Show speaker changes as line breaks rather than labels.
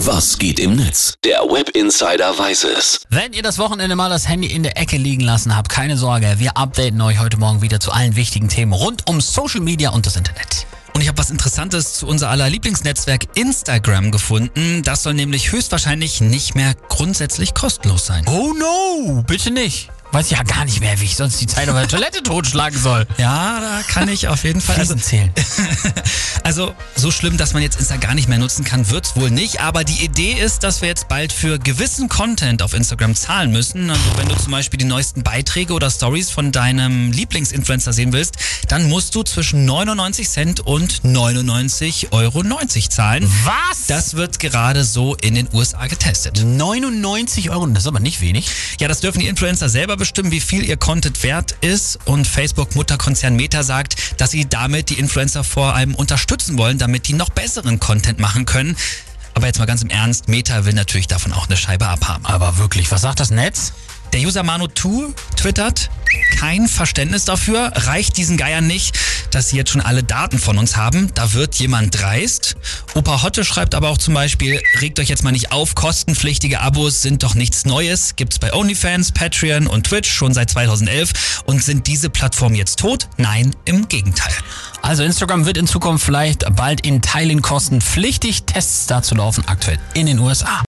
Was geht im Netz? Der Web Insider weiß es.
Wenn ihr das Wochenende mal das Handy in der Ecke liegen lassen habt, keine Sorge, wir updaten euch heute Morgen wieder zu allen wichtigen Themen rund um Social Media und das Internet.
Und ich habe was Interessantes zu unser aller Lieblingsnetzwerk Instagram gefunden. Das soll nämlich höchstwahrscheinlich nicht mehr grundsätzlich kostenlos sein.
Oh no, bitte nicht. Weiß ja gar nicht mehr, wie ich sonst die Zeit auf der Toilette totschlagen soll.
Ja, da kann ich auf jeden Fall.
Also zählen.
Also so schlimm, dass man jetzt Insta gar nicht mehr nutzen kann, wird's wohl nicht. Aber die Idee ist, dass wir jetzt bald für gewissen Content auf Instagram zahlen müssen. Also wenn du zum Beispiel die neuesten Beiträge oder Stories von deinem Lieblingsinfluencer sehen willst, dann musst du zwischen 99 Cent und 99,90 Euro zahlen.
Was?
Das wird gerade so in den USA getestet.
99 Euro, das ist aber nicht wenig.
Ja, das dürfen die Influencer selber bestimmen, wie viel ihr Content wert ist. Und Facebook-Mutterkonzern Meta sagt, dass sie damit die Influencer vor allem unterstützen wollen, damit die noch besseren Content machen können. Aber jetzt mal ganz im Ernst, Meta will natürlich davon auch eine Scheibe abhaben.
Aber wirklich, was sagt das Netz?
Der User Manu2 twittert, kein Verständnis dafür, reicht diesen Geiern nicht, dass sie jetzt schon alle Daten von uns haben. Da wird jemand dreist. Opa Hotte schreibt aber auch zum Beispiel, regt euch jetzt mal nicht auf, kostenpflichtige Abos sind doch nichts Neues. Gibt's bei OnlyFans, Patreon und Twitch schon seit 2011. Und sind diese Plattformen jetzt tot? Nein, im Gegenteil.
Also Instagram wird in Zukunft vielleicht bald in Teilen kostenpflichtig. Tests dazu laufen aktuell in den USA.